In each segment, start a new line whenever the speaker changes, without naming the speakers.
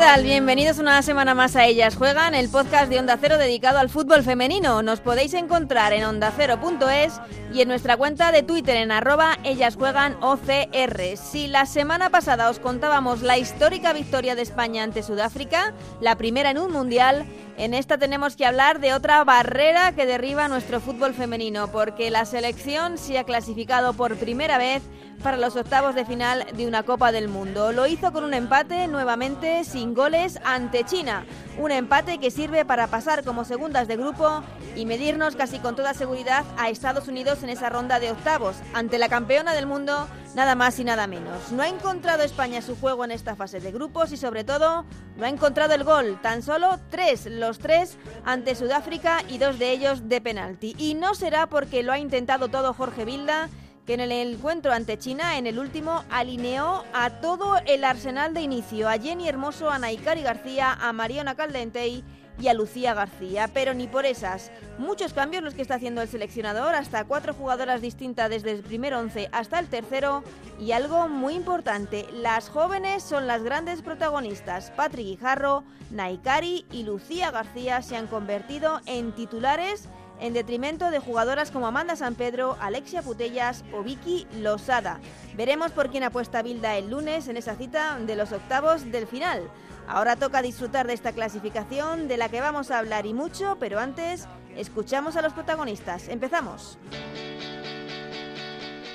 Tal? Bienvenidos una semana más a Ellas Juegan, el podcast de Onda Cero dedicado al fútbol femenino. Nos podéis encontrar en ondacero.es y en nuestra cuenta de Twitter en arroba Ellas Juegan OCR. Si la semana pasada os contábamos la histórica victoria de España ante Sudáfrica, la primera en un mundial, en esta tenemos que hablar de otra barrera que derriba nuestro fútbol femenino, porque la selección se ha clasificado por primera vez para los octavos de final de una Copa del Mundo. Lo hizo con un empate nuevamente sin goles ante China. Un empate que sirve para pasar como segundas de grupo y medirnos casi con toda seguridad a Estados Unidos en esa ronda de octavos, ante la campeona del mundo, nada más y nada menos. No ha encontrado España su juego en esta fase de grupos y sobre todo no ha encontrado el gol, tan solo tres, los tres ante Sudáfrica y dos de ellos de penalti. Y no será porque lo ha intentado todo Jorge Vilda que en el encuentro ante China, en el último, alineó a todo el arsenal de inicio, a Jenny Hermoso, a Naikari García, a Mariona Caldentey y a Lucía García, pero ni por esas. Muchos cambios los que está haciendo el seleccionador, hasta cuatro jugadoras distintas desde el primer once hasta el tercero, y algo muy importante, las jóvenes son las grandes protagonistas. Patrick Guijarro, Naikari y Lucía García se han convertido en titulares en detrimento de jugadoras como Amanda San Pedro, Alexia Putellas o Vicky Losada. Veremos por quién apuesta Bilda el lunes en esa cita de los octavos del final. Ahora toca disfrutar de esta clasificación de la que vamos a hablar y mucho, pero antes escuchamos a los protagonistas. Empezamos.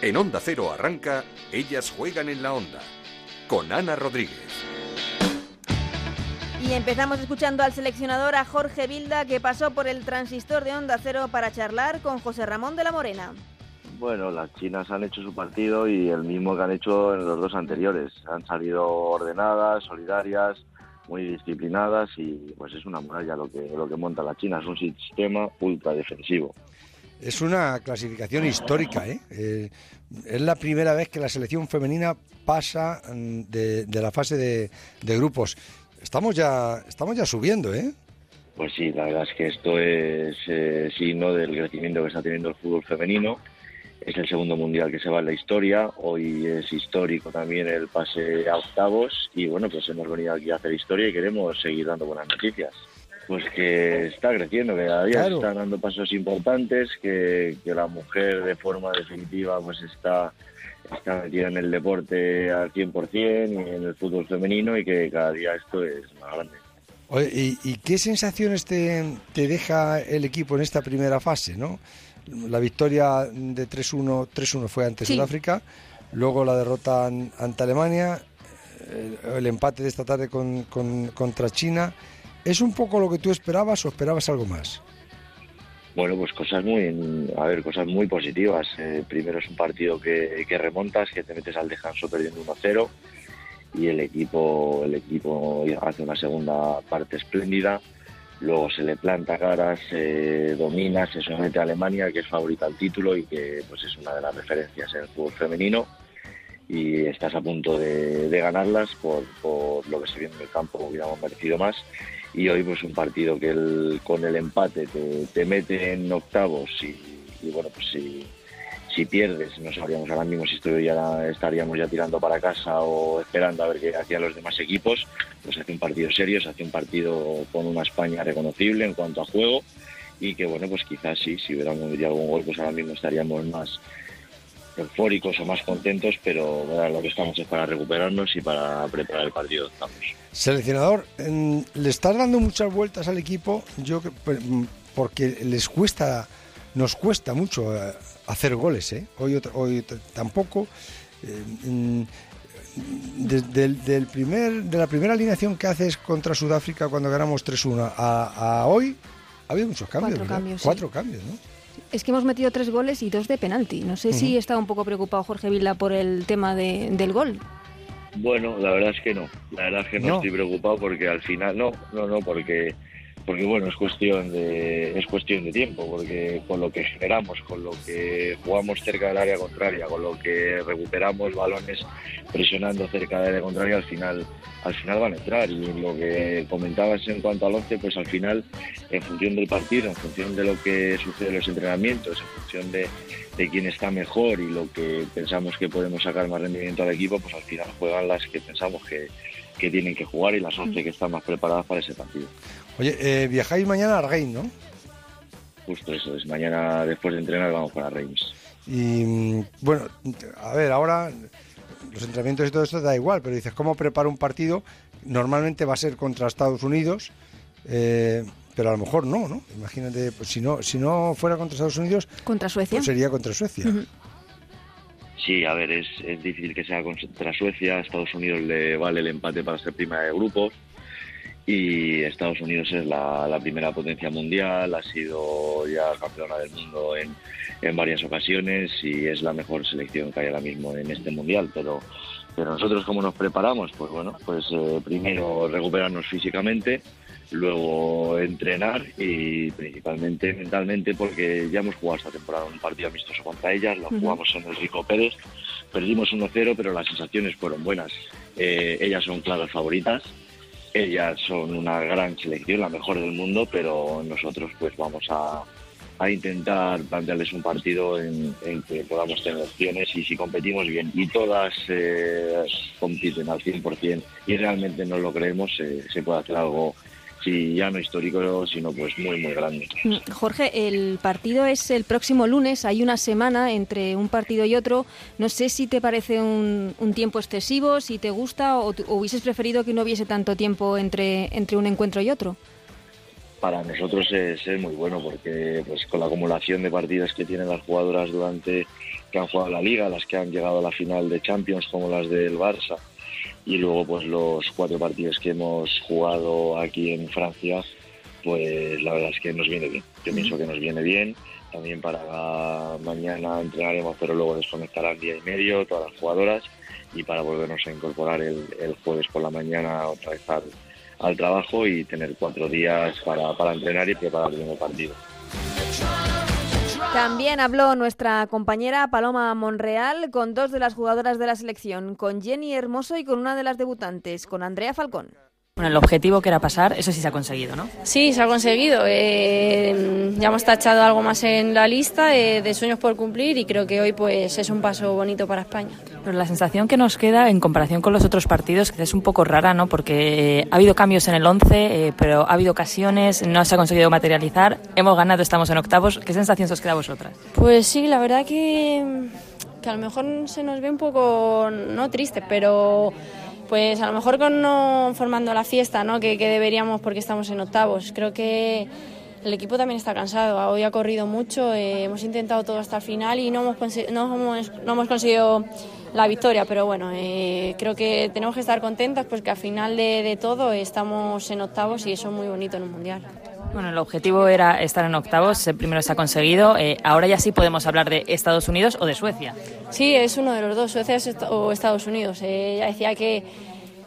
En Onda Cero arranca Ellas juegan en la onda con Ana Rodríguez.
Y empezamos escuchando al seleccionador a Jorge Vilda que pasó por el transistor de Onda Cero para charlar con José Ramón de la Morena.
Bueno, las chinas han hecho su partido y el mismo que han hecho en los dos anteriores. Han salido ordenadas, solidarias, muy disciplinadas y pues es una muralla lo que, lo que monta la China. Es un sistema ultra defensivo.
Es una clasificación histórica, ¿eh? ¿eh? es la primera vez que la selección femenina pasa mm, de, la fase de, de grupos. Estamos ya, estamos ya subiendo, ¿eh?
Pues sí, la verdad es que esto es eh, signo del crecimiento que está teniendo el fútbol femenino. Es el segundo mundial que se va en la historia. Hoy es histórico también el pase a octavos. Y bueno, pues hemos venido aquí a hacer historia y queremos seguir dando buenas noticias. Pues que está creciendo, que cada día se están dando pasos importantes, que, que la mujer de forma definitiva pues está está metida en el deporte al 100% y en el fútbol femenino y que cada día esto es más grande.
¿y, qué sensaciones te, te, deja el equipo en esta primera fase? ¿no? La victoria de 3-1 3-1 fue ante Sudáfrica, luego la derrota ante Alemania, el, empate de esta tarde con, contra China. ¿Es un poco lo que tú esperabas o esperabas algo más?
Bueno, pues cosas muy, a ver, cosas muy positivas. Eh, primero es un partido que, remontas, que te metes al descanso perdiendo 1-0 y el equipo, el equipo hace una segunda parte espléndida. Luego se le planta caras, se domina, se somete a Alemania, que es favorita al título y que pues es una de las referencias en el fútbol femenino. Y estás a punto de, ganarlas por, por, lo que se viene en el campo, hubiéramos merecido más y hoy pues un partido que el, con el empate te, mete en octavos y, bueno pues si, si pierdes no sabríamos ahora mismo si ya estaríamos ya tirando para casa o esperando a ver qué hacían los demás equipos pues hace un partido serio se hace un partido con una España reconocible en cuanto a juego y que bueno pues quizás sí si metido algún gol pues ahora mismo estaríamos más eufóricos o más contentos, pero lo que estamos es para recuperarnos y para preparar el partido. Estamos.
Seleccionador, le estás dando muchas vueltas al equipo, yo pues, porque les cuesta, nos cuesta mucho eh, hacer goles, ¿eh? Hoy, hoy tampoco. Eh, desde del primer, de la primera alineación que haces contra Sudáfrica cuando ganamos 3-1 a, hoy, ha habido muchos cambios.
Cuatro cambios.
Cuatro cambios, ¿no?
es que hemos metido tres goles y dos de penalti. No sé si está un poco preocupado Jorge Vila por el tema de, del gol.
Bueno, la verdad es que no. La verdad es que no, estoy preocupado porque al final, no, no, no, porque porque bueno, es cuestión de es cuestión de tiempo, porque con lo que generamos, con lo que jugamos cerca del área contraria, con lo que recuperamos balones presionando cerca del área contraria, al final al final van a entrar y lo que comentabas en cuanto al 11, pues al final en función del partido, en función de lo que sucede en los entrenamientos, en función de, de quién está mejor y lo que pensamos que podemos sacar más rendimiento al equipo, pues al final juegan las que pensamos que, que tienen que jugar y las 11 que están más preparadas para ese partido.
Oye, eh, viajáis mañana a Reims, ¿no?
Justo eso, es mañana después de entrenar vamos para Reims.
Y bueno, a ver, ahora los entrenamientos y todo esto da igual, pero dices, ¿cómo preparo un partido? Normalmente va a ser contra Estados Unidos, eh, pero a lo mejor no, ¿no? Imagínate, pues, si no si no fuera contra Estados Unidos,
contra Suecia,
pues sería contra Suecia.
Sí, a ver, es, es difícil que sea contra Suecia. A Estados Unidos le vale el empate para ser primera de grupos. Y Estados Unidos es la, la primera potencia mundial, ha sido ya campeona del mundo en, en varias ocasiones y es la mejor selección que hay ahora mismo en este mundial. Pero, pero nosotros, ¿cómo nos preparamos? Pues bueno, pues eh, primero recuperarnos físicamente, luego entrenar y principalmente mentalmente porque ya hemos jugado esta temporada un partido amistoso contra ellas, lo jugamos en el Rico Pérez, perdimos 1-0 pero las sensaciones fueron buenas. Eh, ellas son claras favoritas, ellas son una gran selección, la mejor del mundo, pero nosotros pues vamos a, a intentar plantearles un partido en, en, que podamos tener opciones y si competimos bien y todas eh, compiten al 100% y realmente no lo creemos, eh, se puede hacer algo si ya no histórico, sino pues muy, muy grande.
Jorge, el partido es el próximo lunes, hay una semana entre un partido y otro. No sé si te parece un, un tiempo excesivo, si te gusta o, o, hubieses preferido que no hubiese tanto tiempo entre, entre un encuentro y otro.
Para nosotros es, es muy bueno porque pues con la acumulación de partidas que tienen las jugadoras durante que han jugado la liga, las que han llegado a la final de Champions como las del Barça, y luego pues los cuatro partidos que hemos jugado aquí en Francia pues la verdad es que nos viene bien. Yo pienso que nos viene bien. También para mañana entrenaremos pero luego desconectarán día y medio todas las jugadoras y para volvernos a incorporar el, el jueves por la mañana otra vez al, al, trabajo y tener cuatro días para, para entrenar y preparar el mismo partido.
También habló nuestra compañera Paloma Monreal con dos de las jugadoras de la selección, con Jenny Hermoso y con una de las debutantes, con Andrea Falcón.
Bueno, el objetivo que era pasar, eso sí se ha conseguido, ¿no?
Sí, se ha conseguido. Eh, ya hemos tachado algo más en la lista eh, de sueños por cumplir y creo que hoy pues es un paso bonito para España.
Pero la sensación que nos queda en comparación con los otros partidos que es un poco rara, ¿no? Porque eh, ha habido cambios en el 11, eh, pero ha habido ocasiones, no se ha conseguido materializar, hemos ganado, estamos en octavos. ¿Qué sensación os queda a vosotras?
Pues sí, la verdad que, que a lo mejor se nos ve un poco, no triste, pero pues a lo mejor con no formando la fiesta ¿no? que, que, deberíamos porque estamos en octavos. Creo que el equipo también está cansado. Hoy ha corrido mucho, eh, hemos intentado todo hasta el final y no hemos, no hemos, no hemos conseguido la victoria, pero bueno, eh, creo que tenemos que estar contentas porque al final de, de todo estamos en octavos y eso es muy bonito en un mundial.
Bueno, el objetivo era estar en octavos, el primero se ha conseguido. Eh, ahora ya sí podemos hablar de Estados Unidos o de Suecia.
Sí, es uno de los dos, Suecia o Estados Unidos. Eh, ya decía que,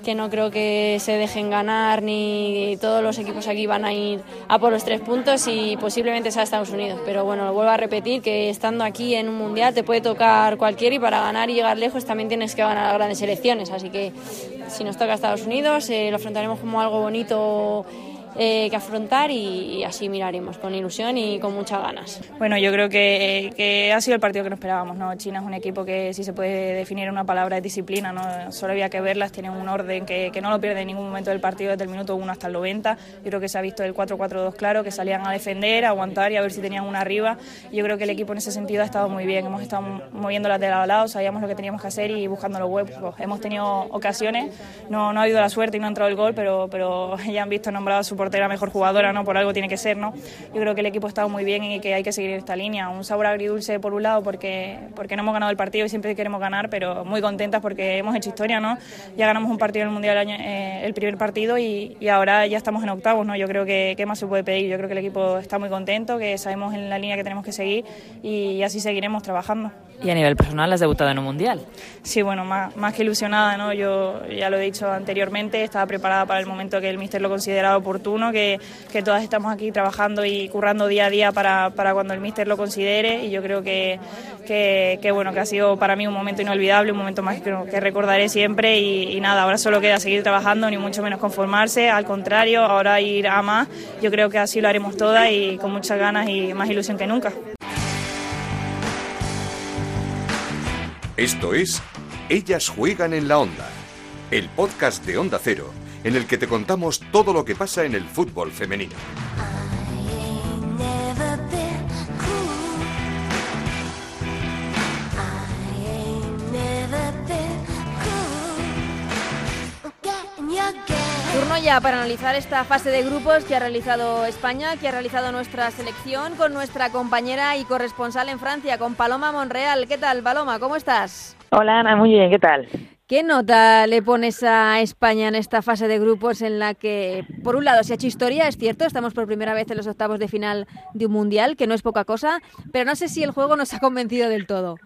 que no creo que se dejen ganar ni todos los equipos aquí van a ir a por los tres puntos y posiblemente sea Estados Unidos. Pero bueno, lo vuelvo a repetir que estando aquí en un mundial te puede tocar cualquiera y para ganar y llegar lejos también tienes que ganar grandes elecciones. Así que si nos toca Estados Unidos eh, lo afrontaremos como algo bonito eh, que afrontar y, y, así miraremos con ilusión y con muchas ganas.
Bueno, yo creo que, que, ha sido el partido que no esperábamos. ¿no? China es un equipo que si se puede definir una palabra de disciplina, ¿no? solo había que verlas, tienen un orden que, que, no lo pierde en ningún momento del partido desde el minuto 1 hasta el 90. Yo creo que se ha visto el 4-4-2 claro, que salían a defender, a aguantar y a ver si tenían una arriba. Yo creo que el equipo en ese sentido ha estado muy bien, hemos estado moviéndolas de lado a lado, sabíamos lo que teníamos que hacer y buscando los huevos. Hemos tenido ocasiones, no, no ha habido la suerte y no ha entrado el gol, pero, pero ya han visto nombrado a su portera mejor jugadora ¿no? Por algo tiene que ser, ¿no? Yo creo que el equipo ha estado muy bien y que hay que seguir esta línea. Un sabor agridulce por un lado porque, porque no hemos ganado el partido y siempre queremos ganar, pero muy contentas porque hemos hecho historia, ¿no? Ya ganamos un partido en el Mundial el, año, eh, el primer partido y, y, ahora ya estamos en octavos, ¿no? Yo creo que qué más se puede pedir. Yo creo que el equipo está muy contento, que sabemos en la línea que tenemos que seguir y así seguiremos trabajando.
¿Y a nivel personal has debutado en un Mundial?
Sí, bueno, más, más que ilusionada, ¿no? Yo ya lo he dicho anteriormente, estaba preparada para el momento que el míster lo consideraba oportuno que, todas estamos aquí trabajando y currando día a día para, para cuando el míster lo considere. Y yo creo que, que, bueno, que ha sido para mí un momento inolvidable, un momento más que, recordaré siempre. Y, nada, ahora solo queda seguir trabajando, ni mucho menos conformarse, al contrario, ahora ir a más, yo creo que así lo haremos todas y con muchas ganas y más ilusión que nunca.
Esto es Ellas juegan en la onda, el podcast de Onda Cero, en el que te contamos todo lo que pasa en el fútbol femenino.
Turno ya para analizar esta fase de grupos que ha realizado España, que ha realizado nuestra selección con nuestra compañera y corresponsal en Francia, con Paloma Monreal. ¿Qué tal, Paloma? ¿Cómo estás?
Hola, Ana, muy bien, ¿qué tal?
¿Qué nota le pones a España en esta fase de grupos en la que, por un lado, se ha hecho historia, es cierto, estamos por primera vez en los octavos de final de un mundial, que no es poca cosa, pero no sé si el juego nos ha convencido del todo?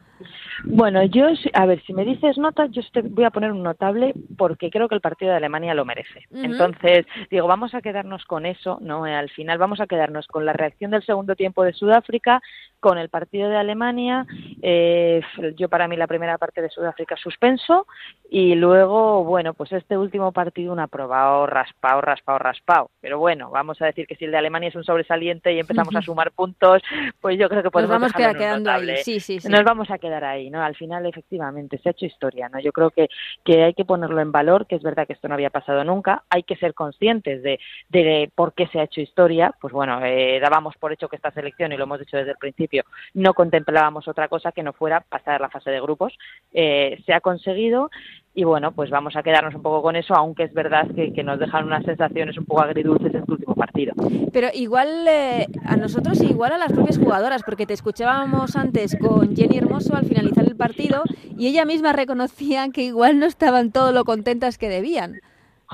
Bueno, yo, a ver, si me dices nota, yo te voy a poner un notable porque creo que el partido de Alemania lo merece. Entonces, digo, vamos a quedarnos con eso, ¿no? Al final vamos a quedarnos con la reacción del segundo tiempo de Sudáfrica, con el partido de Alemania. Eh, yo, para mí, la primera parte de Sudáfrica suspenso y luego, bueno, pues este último partido, un aprobado, raspado, raspado, raspado. Pero bueno, vamos a decir que si el de Alemania es un sobresaliente y empezamos a sumar puntos, pues yo creo que podemos
Nos vamos quedando ahí. Sí, sí, sí.
Nos vamos a quedar ahí. ¿No? Al final, efectivamente, se ha hecho historia, ¿no? Yo creo que, que hay que ponerlo en valor, que es verdad que esto no había pasado nunca, hay que ser conscientes de, de por qué se ha hecho historia, pues bueno, eh, dábamos por hecho que esta selección, y lo hemos dicho desde el principio, no contemplábamos otra cosa que no fuera pasar la fase de grupos, eh, se ha conseguido y bueno, pues vamos a quedarnos un poco con eso, aunque es verdad que, nos dejan unas sensaciones un poco agridulces en este último partido.
Pero igual eh, a nosotros, igual a las propias jugadoras, porque te escuchábamos antes con Jenny Hermoso al finalizar el partido y ella misma reconocía que igual no estaban todo lo contentas que debían.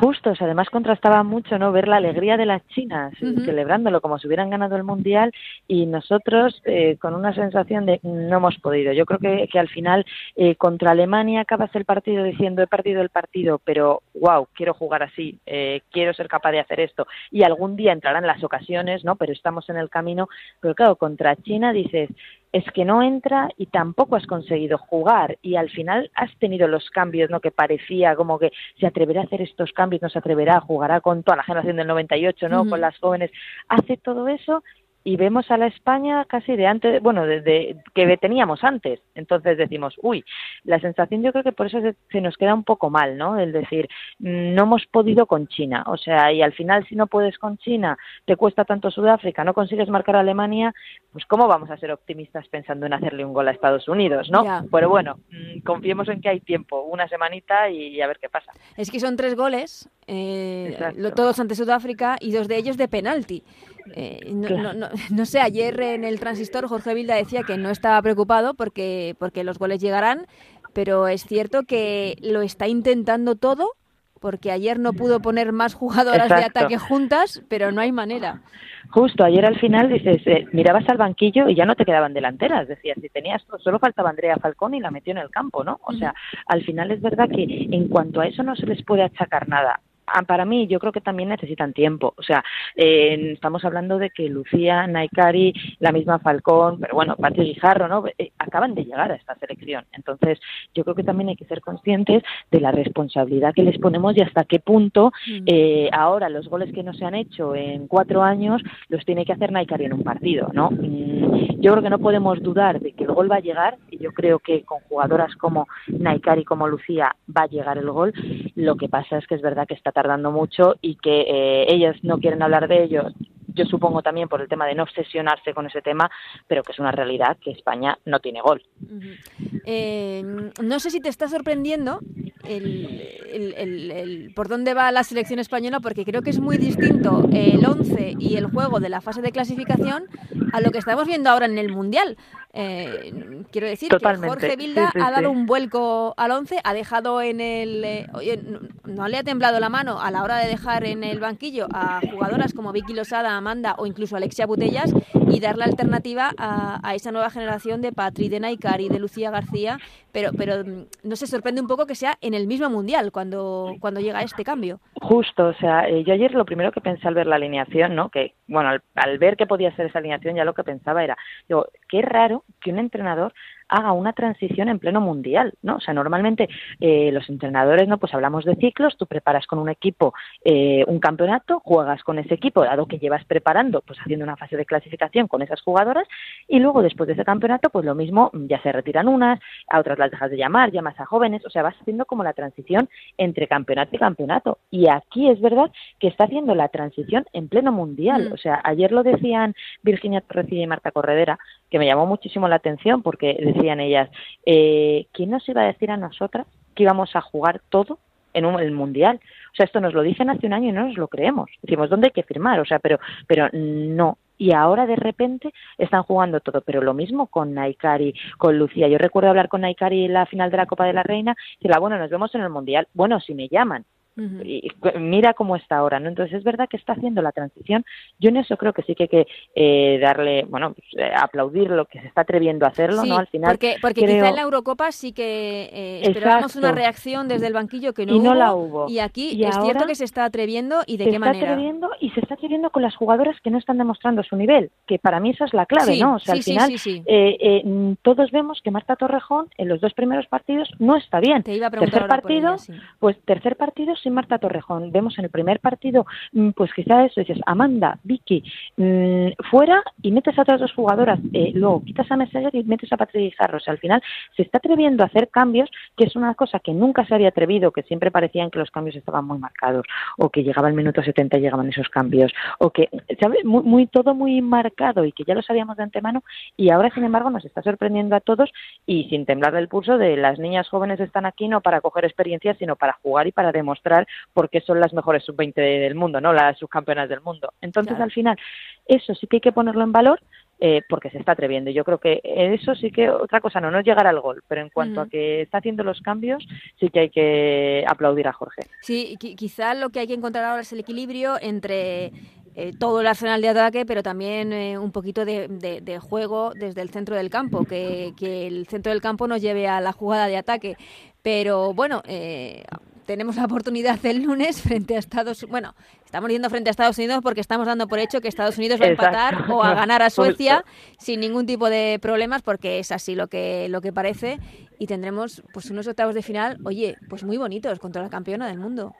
Justos, además contrastaba mucho no ver la alegría de las chinas celebrándolo como si hubieran ganado el mundial y nosotros eh, con una sensación de no hemos podido. Yo creo que, que al final eh, contra Alemania acabas el partido diciendo he perdido el partido, pero wow, quiero jugar así, eh, quiero ser capaz de hacer esto. Y algún día entrarán las ocasiones, no, pero estamos en el camino. Pero claro, contra China dices es que no entra y tampoco has conseguido jugar y al final has tenido los cambios, ¿no? Que parecía como que se atreverá a hacer estos cambios, no se atreverá, jugará con toda la generación del 98, ¿no? Con las jóvenes. Hace todo eso y vemos a la España casi de antes, bueno, desde que teníamos antes. Entonces decimos, uy, la sensación yo creo que por eso se, nos queda un poco mal, ¿no? El decir, no hemos podido con China, o sea, y al final si no puedes con China, te cuesta tanto Sudáfrica, no consigues marcar a Alemania, pues cómo vamos a ser optimistas pensando en hacerle un gol a Estados Unidos, ¿no? Pero bueno, mm, confiemos en que hay tiempo, una semanita y a ver qué pasa.
Es que son tres goles, eh, todos ante Sudáfrica y dos de ellos de penalti. Eh, no, no, no, sé, ayer en el transistor Jorge Vilda decía que no estaba preocupado porque, porque los goles llegarán, pero es cierto que lo está intentando todo porque ayer no pudo poner más jugadoras de ataque juntas, pero no hay manera.
Justo, ayer al final dices, eh, mirabas al banquillo y ya no te quedaban delanteras, decías, si tenías, solo faltaba Andrea Falcón y la metió en el campo, ¿no? O sea, al final es verdad que en cuanto a eso no se les puede achacar nada. Ah, para mí yo creo que también necesitan tiempo. O sea, eh, estamos hablando de que Lucía, Naikari, la misma Falcón, pero bueno, Patio Guijarro, ¿no? Eh, acaban de llegar a esta selección. Entonces, yo creo que también hay que ser conscientes de la responsabilidad que les ponemos y hasta qué punto mm. eh, ahora los goles que no se han hecho en cuatro años los tiene que hacer Naikari en un partido, ¿no? Mm, yo creo que no podemos dudar de que el gol va a llegar yo creo que con jugadoras como Naikari, como Lucía, va a llegar el gol. Lo que pasa es que es verdad que está tardando mucho y que eh, ellos no quieren hablar de ello. Yo supongo también por el tema de no obsesionarse con ese tema, pero que es una realidad que España no tiene gol.
Eh, no sé si te está sorprendiendo el, por dónde va la selección española, porque creo que es muy distinto el 11 y el juego de la fase de clasificación a lo que estamos viendo ahora en el Mundial. Eh, quiero decir que Jorge Vilda ha dado un vuelco al 11, ha dejado en el... Eh, oye, no, le ha temblado la mano a la hora de dejar en el banquillo a jugadoras como Vicky Losada, Amanda o incluso Alexia Butellas y dar la alternativa a, esa nueva generación de Patri, de Naikari, de Lucía García, pero, pero mm, no se sorprende un poco que sea en el mismo Mundial cuando, cuando llega este cambio.
Justo, o sea, eh, yo ayer lo primero que pensé al ver la alineación, ¿no? Que, bueno, al, al ver que podía ser esa alineación ya lo que pensaba era, digo, qué raro que un entrenador haga una transición en pleno mundial, ¿no? O sea, normalmente eh, los entrenadores, ¿no? Pues hablamos de ciclos, tú preparas con un equipo eh, un campeonato, juegas con ese equipo, dado que llevas preparando, pues haciendo una fase de clasificación con esas jugadoras, y luego después de ese campeonato, pues lo mismo, ya se retiran unas, a otras las dejas de llamar, llamas a jóvenes, o sea, vas haciendo como la transición entre campeonato y campeonato. Y aquí es verdad que está haciendo la transición en pleno mundial. Mm. O sea, ayer lo decían Virginia Torrecilla y Marta Corredera, que me llamó muchísimo la atención porque decían ellas, eh, ¿quién nos iba a decir a nosotras que íbamos a jugar todo en un, el mundial? O sea, esto nos lo dicen hace un año y no nos lo creemos. Decimos, ¿dónde hay que firmar? O sea, pero, pero no. Y ahora de repente están jugando todo, pero lo mismo con Naikari, con Lucía. Yo recuerdo hablar con Naikari en la final de la Copa de la Reina y decirle, bueno, nos vemos en el Mundial. Bueno, si me llaman, y mira cómo está ahora, ¿no? Entonces es verdad que está haciendo la transición. Yo en eso creo que sí que hay que eh, darle, bueno, pues, eh, aplaudir lo que se está atreviendo a hacerlo, ¿no? Al final.
Porque, porque quizá en la Eurocopa sí que eh, esperábamos una reacción desde el banquillo que no, y
no la hubo.
Y aquí es cierto que se está atreviendo y de qué manera.
Se está atreviendo y se está atreviendo con las jugadoras que no están demostrando su nivel, que para mí esa es la clave, ¿no? O sea, al final todos vemos que Marta Torrejón en los dos primeros partidos no está bien.
Te iba a preguntar
tercer partido, pues tercer partido Marta Torrejón. Vemos en el primer partido, mm, pues quizá eso, dices, Amanda, Vicky, mm, fuera y metes a otras dos jugadoras, eh, luego quitas a Messenger y metes a Patricia Jarro. O al final se está atreviendo a hacer cambios, que es una cosa que nunca se había atrevido, que siempre parecían que los cambios estaban muy marcados, o que llegaba el minuto 70 y llegaban esos cambios, o que, ¿sabes? Muy, muy, todo muy marcado y que ya lo sabíamos de antemano, y ahora, sin embargo, nos está sorprendiendo a todos y sin temblar del pulso de las niñas jóvenes están aquí no para coger experiencia, sino para jugar y para demostrar porque son las mejores sub-20 del mundo, ¿no? Las subcampeonas del mundo. Entonces, al final, eso sí que hay que ponerlo en valor eh, porque se está atreviendo. Yo creo que eso sí que otra cosa no, no es llegar al gol, pero en cuanto a que está haciendo los cambios, sí que hay que aplaudir a Jorge.
Sí, quizá lo que hay que encontrar ahora es el equilibrio entre eh, todo el arsenal de ataque, pero también eh, un poquito de, juego desde el centro del campo, que, que, el centro del campo nos lleve a la jugada de ataque. Pero bueno, eh, tenemos la oportunidad el lunes frente a Estados Unidos. Bueno, estamos yendo frente a Estados Unidos porque estamos dando por hecho que Estados Unidos va a empatar o a ganar a Suecia sin ningún tipo de problemas, porque es así lo que, lo que parece. Y tendremos pues unos octavos de final, oye, pues muy bonitos contra la campeona del mundo.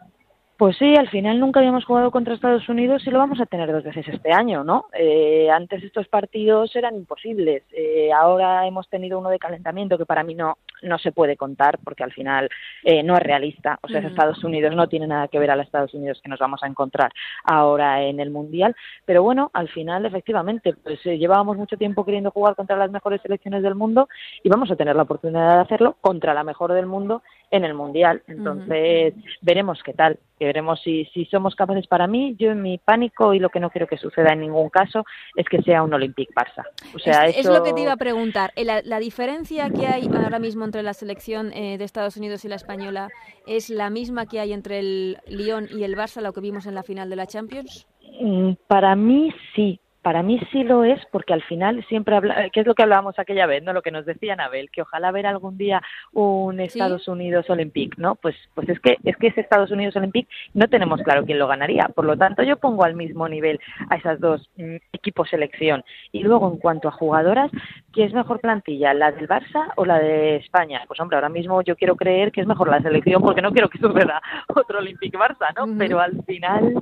Pues sí, al final nunca habíamos jugado contra Estados Unidos y lo vamos a tener dos veces este año, ¿no? Eh, antes estos partidos eran imposibles. Eh, ahora hemos tenido uno de calentamiento que para mí no, no se puede contar porque al final eh, no es realista. O sea, Estados Unidos no tiene nada que ver a los Estados Unidos que nos vamos a encontrar ahora en el Mundial. Pero bueno, al final efectivamente, pues llevábamos mucho tiempo queriendo jugar contra las mejores selecciones del mundo y vamos a tener la oportunidad de hacerlo contra la mejor del mundo en el Mundial. Entonces, veremos qué tal, que veremos si, si somos capaces. Para mí, yo en mi pánico y lo que no quiero que suceda en ningún caso es que sea un Olympic Barça. O sea,
es, lo que te iba a preguntar. Eh, la, diferencia que hay ahora mismo entre la selección eh, de Estados Unidos y la española es la misma que hay entre el Lyon y el Barça, lo que vimos en la final de la Champions.
Mm, para mí sí, para mí sí lo es porque al final siempre habla, ¿qué es lo que hablábamos aquella vez, no? Lo que nos decía Anabel, que ojalá ver algún día un Estados Unidos Olympique, ¿no? Pues pues es que es que ese Estados Unidos Olympique no tenemos claro quién lo ganaría, por lo tanto yo pongo al mismo nivel a esas dos mm, equipos selección y luego en cuanto a jugadoras, ¿qué es mejor plantilla, la del Barça o la de España? Pues hombre, ahora mismo yo quiero creer que es mejor la selección porque no quiero que suceda otro Olympique Barça, ¿no? Pero al final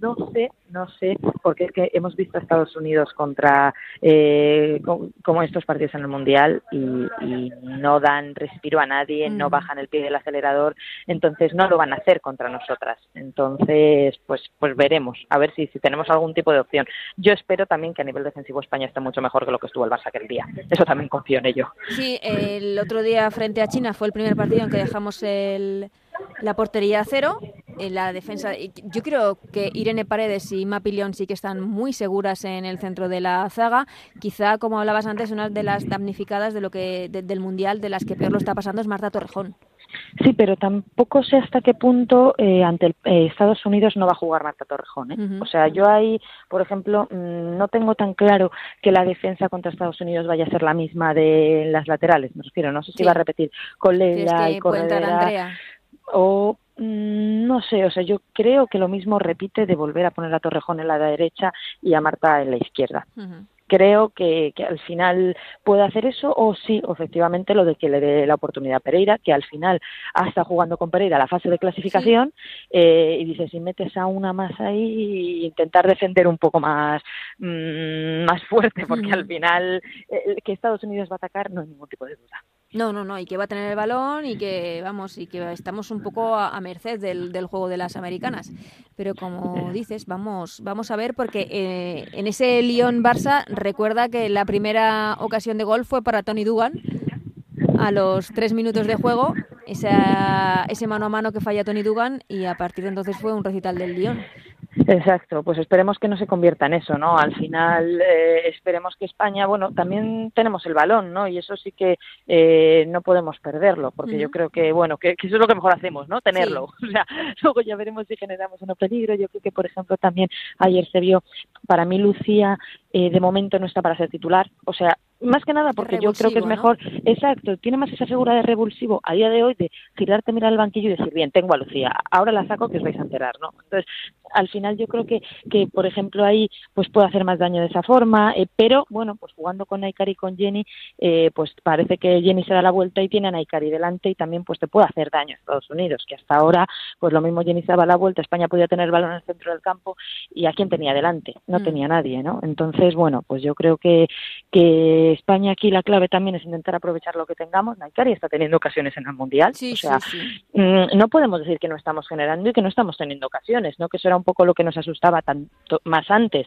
no sé, no sé, porque es que hemos visto a Estados Unidos contra eh, como estos partidos en el Mundial y, no dan respiro a nadie, no bajan el pie del acelerador, entonces no lo van a hacer contra nosotras. Entonces, pues pues veremos, a ver si, si tenemos algún tipo de opción. Yo espero también que a nivel defensivo España esté mucho mejor que lo que estuvo el Barça aquel día. Eso también confío en ello.
Sí, el otro día frente a China fue el primer partido en que dejamos el La portería cero, en la defensa. Yo creo que Irene Paredes y Mapillón sí que están muy seguras en el centro de la zaga. Quizá, como hablabas antes, una de las damnificadas de lo que del mundial, de las que peor lo está pasando, es Marta Torrejón.
Sí, pero tampoco sé hasta qué punto eh, ante el, eh, Estados Unidos no va a jugar Marta Torrejón. ¿eh? O sea, yo ahí, por ejemplo, mm, no tengo tan claro que la defensa contra Estados Unidos vaya a ser la misma de las laterales. Me refiero, no sé si va a repetir con Leila y Corredera o mm, no sé, o sea, yo creo que lo mismo repite de volver a poner a Torrejón en la derecha y a Marta en la izquierda. Creo que, que, al final puede hacer eso o sí, efectivamente, lo de que le dé la oportunidad a Pereira, que al final ha estado jugando con Pereira la fase de clasificación eh, y dice, si metes a una más ahí, intentar defender un poco más, mmm, más fuerte, porque al final eh, que Estados Unidos va a atacar no hay ningún tipo de duda.
No, no, no, y que va a tener el balón y que vamos, y que estamos un poco a, merced del, del, juego de las americanas. Pero como dices, vamos, vamos a ver, porque eh, en ese Lyon-Barça recuerda que la primera ocasión de gol fue para Tony Dugan a los tres minutos de juego, esa, ese mano a mano que falla Tony Dugan, y a partir de entonces fue un recital del Lyon.
Exacto, pues esperemos que no se convierta en eso, ¿no? Al final eh, esperemos que España, bueno, también tenemos el balón, ¿no? Y eso sí que eh, no podemos perderlo, porque yo creo que, bueno, que, eso es lo que mejor hacemos, ¿no? Tenerlo. O sea, luego ya veremos si generamos un peligro. Yo creo que, por ejemplo, también ayer se vio, para mí Lucía eh, de momento no está para ser titular. O sea, más que nada porque yo creo que es mejor, exacto, tiene más esa figura de revulsivo a día de hoy de girarte, mirar al banquillo y decir, bien, tengo a Lucía, ahora la saco que os vais a enterar, ¿no? Entonces, al final yo creo que, que por ejemplo, ahí pues puede hacer más daño de esa forma, eh, pero bueno, pues jugando con Naikari y con Jenny, eh, pues parece que Jenny se da la vuelta y tiene a Naikari delante y también pues te puede hacer daño a Estados Unidos, que hasta ahora, pues lo mismo Jenny se daba la vuelta, España podía tener el balón en el centro del campo y a quién tenía delante, no mm. tenía nadie, ¿no? Entonces, bueno, pues yo creo que, que España aquí la clave también es intentar aprovechar lo que tengamos. Naikari está teniendo ocasiones en el Mundial. o sea, mm, no podemos decir que no estamos generando y que no estamos teniendo ocasiones, ¿no? Que eso era un poco lo que nos asustaba tanto más antes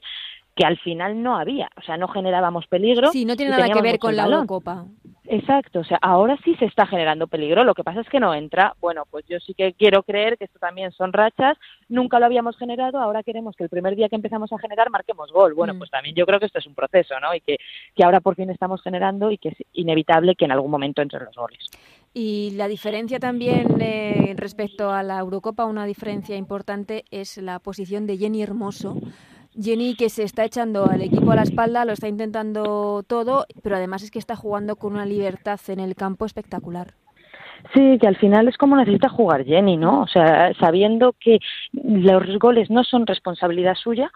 que al final no había, o sea, no generábamos peligro.
Sí, no tiene nada que ver con la Eurocopa.
Exacto, o sea, ahora sí se está generando peligro, lo que pasa es que no entra. Bueno, pues yo sí que quiero creer que esto también son rachas, nunca lo habíamos generado, ahora queremos que el primer día que empezamos a generar marquemos gol. Bueno, mm. pues también yo creo que esto es un proceso, ¿no? Y que, que ahora por fin estamos generando y que es inevitable que en algún momento entren los goles.
Y la diferencia también eh, respecto a la Eurocopa, una diferencia importante es la posición de Jenny Hermoso Jenny que se está echando al equipo a la espalda, lo está intentando todo, pero además es que está jugando con una libertad en el campo espectacular.
Sí, que al final es como necesita jugar Jenny, ¿no? O sea, sabiendo que los goles no son responsabilidad suya,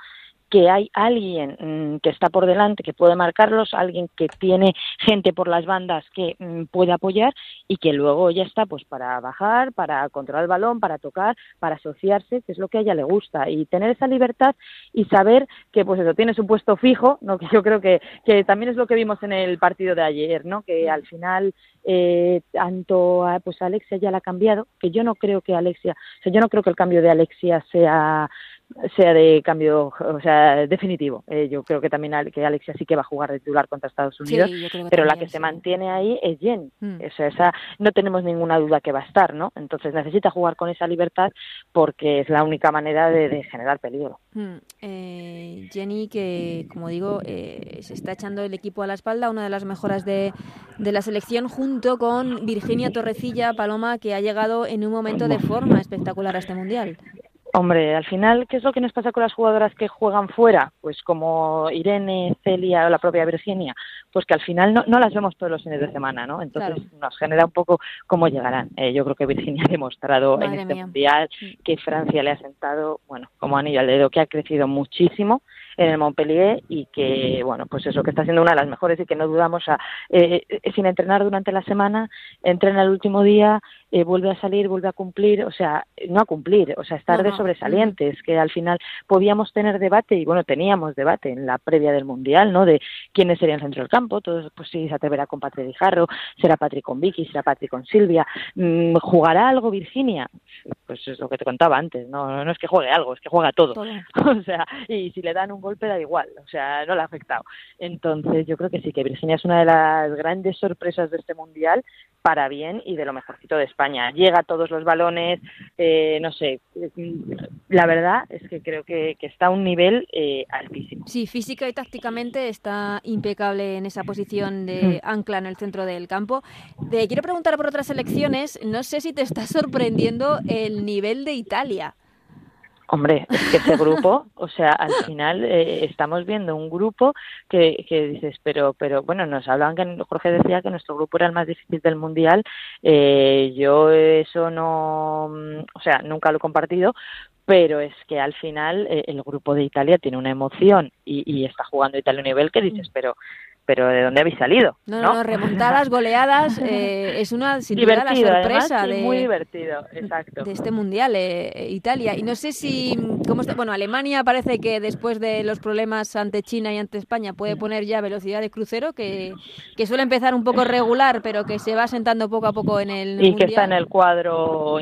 que hay alguien mm, que está por delante, que puede marcarlos, alguien que tiene gente por las bandas que mm, puede apoyar y que luego ya está pues para bajar, para controlar el balón, para tocar, para asociarse, que es lo que a ella le gusta y tener esa libertad y saber que pues eso tiene su puesto fijo, no que yo creo que, que también es lo que vimos en el partido de ayer, ¿no? Que al final eh, tanto pues Alexia ya la ha cambiado, que yo no creo que Alexia, o sea, yo no creo que el cambio de Alexia sea sea de cambio, o sea, definitivo. Eh, yo creo que también que Alexia sí que va a jugar de titular contra Estados Unidos, pero la que se mantiene ahí es Jen. Mm. O sea, esa no tenemos ninguna duda que va a estar, ¿no? Entonces necesita jugar con esa libertad porque es la única manera de, generar peligro.
Mm. Eh, Jenny, que como digo, eh, se está echando el equipo a la espalda, una de las mejoras de, de la selección, junto con Virginia Torrecilla Paloma, que ha llegado en un momento de forma espectacular a este mundial.
Hombre, al final, ¿qué es lo que nos pasa con las jugadoras que juegan fuera? Pues como Irene, Celia o la propia Virginia, pues que al final no, no las vemos todos los fines de semana, ¿no? Entonces nos genera un poco cómo llegarán. Eh, yo creo que Virginia ha demostrado en este mundial que Francia le ha sentado, bueno, como anillo al dedo, que ha crecido muchísimo en el Montpellier y que, bueno, pues eso, que está siendo una de las mejores y que no dudamos a, eh, eh, sin entrenar durante la semana, entrena el último día, eh, vuelve a salir, vuelve a cumplir, o sea, no a cumplir, o sea, estar de sobresalientes, que al final podíamos tener debate, y bueno, teníamos debate en la previa del Mundial, ¿no? De quiénes serían el centro del campo, todos, pues sí, se atreverá con Patri Dijarro, será Patri con Vicky, será Patri con Silvia, mm, ¿jugará algo Virginia? Pues es lo que te contaba antes, no, no es que juegue algo, es que juega todo. o sea, y si le dan un golpe da igual, o sea, no le ha afectado. Entonces, yo creo que sí, que Virginia es una de las grandes sorpresas de este Mundial, para bien y de lo mejorcito de España España. Llega a todos los balones, eh, no sé. La verdad es que creo que, está a un nivel eh, altísimo.
Sí, física y tácticamente está impecable en esa posición de mm. ancla en el centro del campo. Te quiero preguntar por otras elecciones. No sé si te está sorprendiendo el nivel de Italia.
Hombre, es que este grupo, o sea, al final eh, estamos viendo un grupo que, que dices, pero, pero bueno, nos hablaban que Jorge decía que nuestro grupo era el más difícil del mundial. Eh, yo eso no, o sea, nunca lo he compartido, pero es que al final eh, el grupo de Italia tiene una emoción y, y está jugando Italia a un nivel que dices, pero pero ¿de dónde habéis salido?
No, no, remontadas, goleadas, eh, es una sin duda la sorpresa de,
muy divertido, exacto.
de este mundial eh, Italia. Y no sé si, ¿cómo está? bueno, Alemania parece que después de los problemas ante China y ante España puede poner ya velocidad de crucero, que, que suele empezar un poco regular, pero que se va sentando poco a poco en el
y que está en el cuadro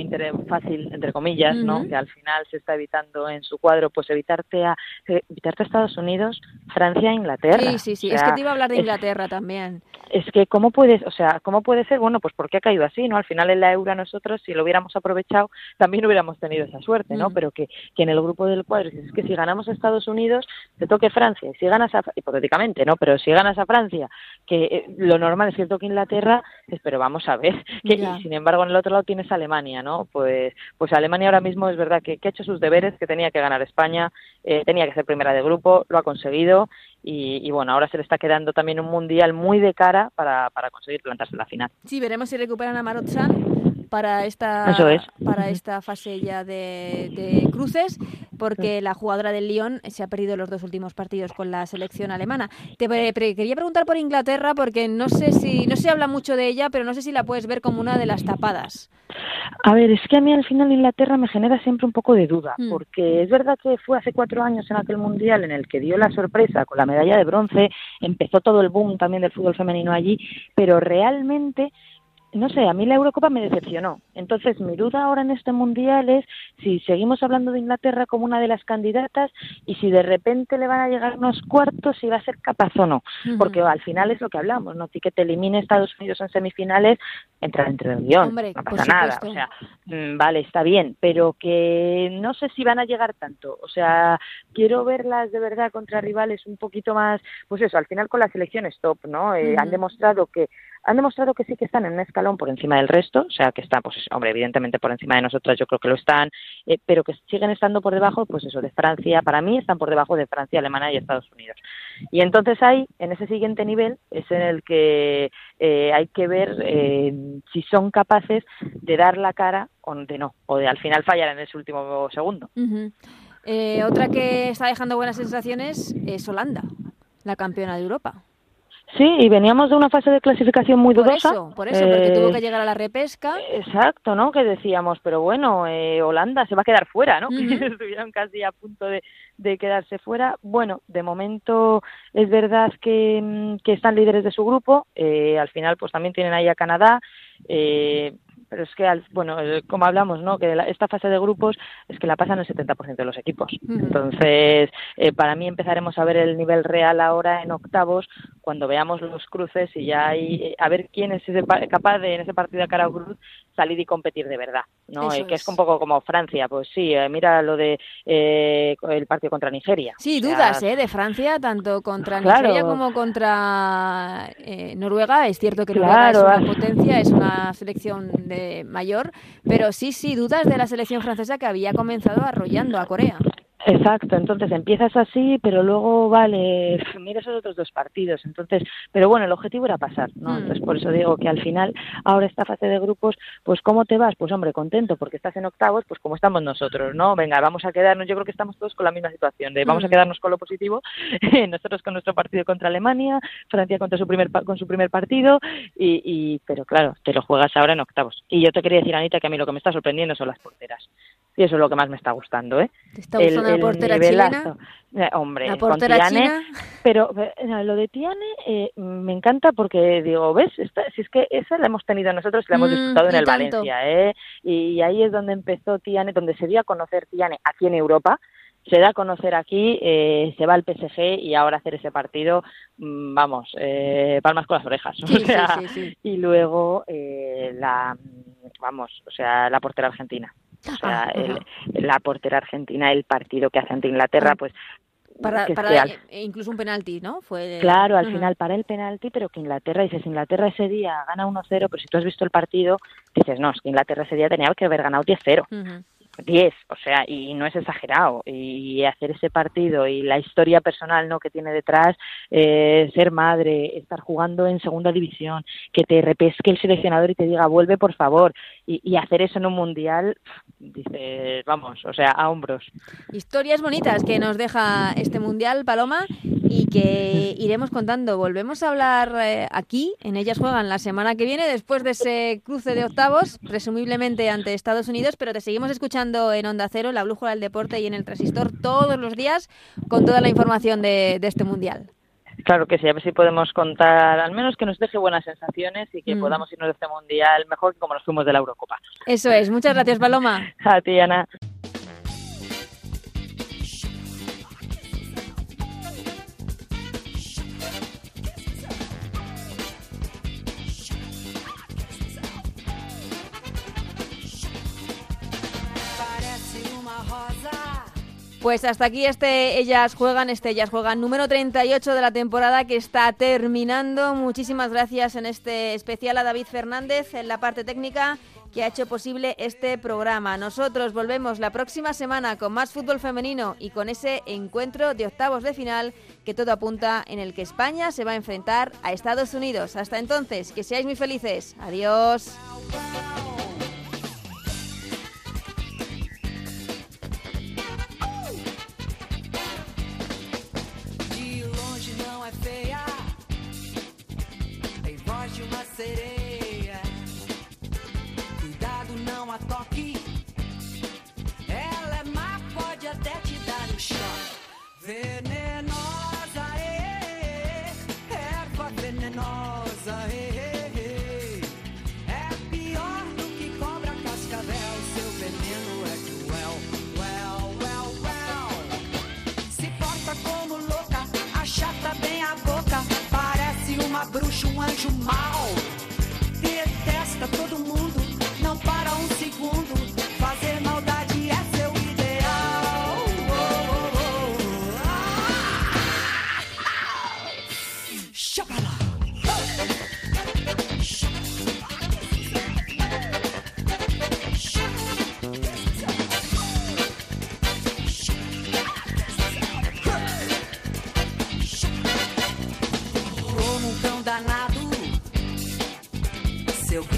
fácil, entre comillas, ¿no? Que al final se está evitando en su cuadro, pues evitarte a evitarte a Estados Unidos, Francia, Inglaterra.
Sí, sí, sí. es que te iba a hablar de Inglaterra también.
Es que cómo puedes, o sea, cómo puede ser, bueno, pues porque ha caído así, ¿no? Al final en la Euro nosotros si lo hubiéramos aprovechado también hubiéramos tenido esa suerte, ¿no? Mm. Pero que, que en el grupo del cuadro es que si ganamos a Estados Unidos te toque Francia, si ganas a hipotéticamente, ¿no? Pero si ganas a Francia, que eh, lo normal es que toque Inglaterra, pero vamos a ver que y sin embargo en el otro lado tienes Alemania, ¿no? Pues pues Alemania ahora mismo es verdad que, que ha hecho sus deberes, que tenía que ganar España, eh, tenía que ser primera de grupo, lo ha conseguido y, bueno, ahora se le está quedando también un mundial muy de cara para, para conseguir plantarse en la final.
Sí, veremos si recuperan a Marot-San para esta, para esta fase ya de, de, cruces, porque la jugadora del Lyon se ha perdido los dos últimos partidos con la selección alemana. Te quería preguntar por Inglaterra, porque no sé si no se habla mucho de ella, pero no sé si la puedes ver como una de las tapadas.
A ver, es que a mí al final Inglaterra me genera siempre un poco de duda, hmm. porque es verdad que fue hace cuatro años en aquel mundial en el que dio la sorpresa con la medalla de bronce, empezó todo el boom también del fútbol femenino allí, pero realmente no sé, a mí la Eurocopa me decepcionó. Entonces, mi duda ahora en este mundial es si seguimos hablando de Inglaterra como una de las candidatas y si de repente le van a llegar unos cuartos, si va a ser capaz o no. Porque al final es lo que hablamos, ¿no? Si que te elimine Estados Unidos en semifinales, entra dentro del guion. no pasa nada. O sea, mm, vale, está bien, pero que no sé si van a llegar tanto. O sea, quiero verlas de verdad contra rivales un poquito más, pues eso, al final con las selecciones top, ¿no? Eh, han demostrado que han demostrado que sí que están en un escalón por encima del resto, o sea, que están, pues, hombre, evidentemente por encima de nosotras, yo creo que lo están, eh, pero que siguen estando por debajo, pues eso, de Francia, para mí están por debajo de Francia, Alemania y Estados Unidos. Y entonces ahí, en ese siguiente nivel, es en el que eh, hay que ver eh, si son capaces de dar la cara o de no, o de al final fallar en ese último segundo.
otra que está dejando buenas sensaciones es Holanda, la campeona de Europa.
Sí, y veníamos de una fase de clasificación muy dudosa.
Por eso, por eso, porque tuvo que llegar a la repesca.
Exacto, ¿no? Que decíamos, pero bueno, eh, Holanda se va a quedar fuera, ¿no? Estuvieron casi a punto de, de, quedarse fuera. Bueno, de momento es verdad que, mm, que están líderes de su grupo. Eh, al final, pues también tienen ahí a Canadá. Eh, pero es que, bueno, como hablamos, ¿no? Que esta fase de grupos es que la pasan el 70% de los equipos. Entonces, eh, para mí empezaremos a ver el nivel real ahora en octavos cuando veamos los cruces y ya hay, eh, a ver quién es capaz de en ese partido de cara a cruz salir y competir de verdad, ¿no? Eh, que es. un poco como Francia, pues sí, mira lo de el partido contra Nigeria.
Sí, dudas, ¿eh? De Francia, tanto contra Nigeria como contra Noruega. Es cierto que Noruega es una potencia, es una selección de mayor, pero sí, sí, dudas de la selección francesa que había comenzado arrollando a Corea.
Exacto, entonces empiezas así, pero luego, vale, mira esos otros dos partidos, entonces, pero bueno, el objetivo era pasar, ¿no? Hmm. Entonces, por eso digo que al final, ahora esta fase de grupos, pues ¿cómo te vas? Pues hombre, contento, porque estás en octavos, pues como estamos nosotros, ¿no? Venga, vamos a quedarnos, yo creo que estamos todos con la misma situación, de vamos a hmm. quedarnos con lo positivo, nosotros con nuestro partido contra Alemania, Francia contra su primer, con su primer partido, y, y, pero claro, te lo juegas ahora en octavos. Y yo te quería decir, Anita, que a mí lo que me está sorprendiendo son las porteras. Y eso es lo que más me está gustando, ¿eh?
¿Te está gustando la portera chilena?
Eh, hombre, ¿La portera china? Pero lo de Tiane eh, me encanta porque, digo, ¿ves? si es que esa la hemos tenido nosotros y la hemos mm, disfrutado en el Valencia, ¿eh? Y ahí es donde empezó Tiane, donde se dio a conocer Tiane aquí en Europa, se da a conocer aquí, eh, se va al PSG y ahora hacer ese partido, mm, vamos, eh, palmas con las orejas. y luego eh, la, vamos, o sea, la portera argentina. O sea, el, la portera argentina, el partido que hace ante Inglaterra, pues
para, para e incluso un penalti, ¿no?
Fue Claro, al final para el penalti, pero que Inglaterra, dices, Inglaterra ese día gana 1-0, pero si tú has visto el partido, dices, no, es que Inglaterra ese día tenía que haber ganado 10-0. 10, o sea, y no es exagerado. Y hacer ese partido y la historia personal ¿no? que tiene detrás, eh, ser madre, estar jugando en segunda división, que te repesque el seleccionador y te diga, vuelve por favor, y, hacer eso en un mundial, dices, vamos, o sea, a hombros.
Historias bonitas que nos deja este mundial, Paloma, y que iremos contando. Volvemos a hablar eh, aquí, en Ellas Juegan, la semana que viene, después de ese cruce de octavos, presumiblemente ante Estados Unidos, pero te seguimos escuchando en Onda Cero, la Brújula del Deporte y en el Transistor todos los días con toda la información de, este Mundial.
Claro que sí, a ver si podemos contar, al menos que nos deje buenas sensaciones y que mm. podamos irnos de este Mundial mejor que como nos fuimos de la Eurocopa.
Eso es, muchas gracias Paloma.
a ti, Ana.
Pues hasta aquí este Ellas Juegan, este Ellas Juegan número 38 de la temporada que está terminando. Muchísimas gracias en este especial a David Fernández en la parte técnica que ha hecho posible este programa. Nosotros volvemos la próxima semana con más fútbol femenino y con ese encuentro de octavos de final que todo apunta en el que España se va a enfrentar a Estados Unidos. Hasta entonces, que seáis muy felices. Adiós.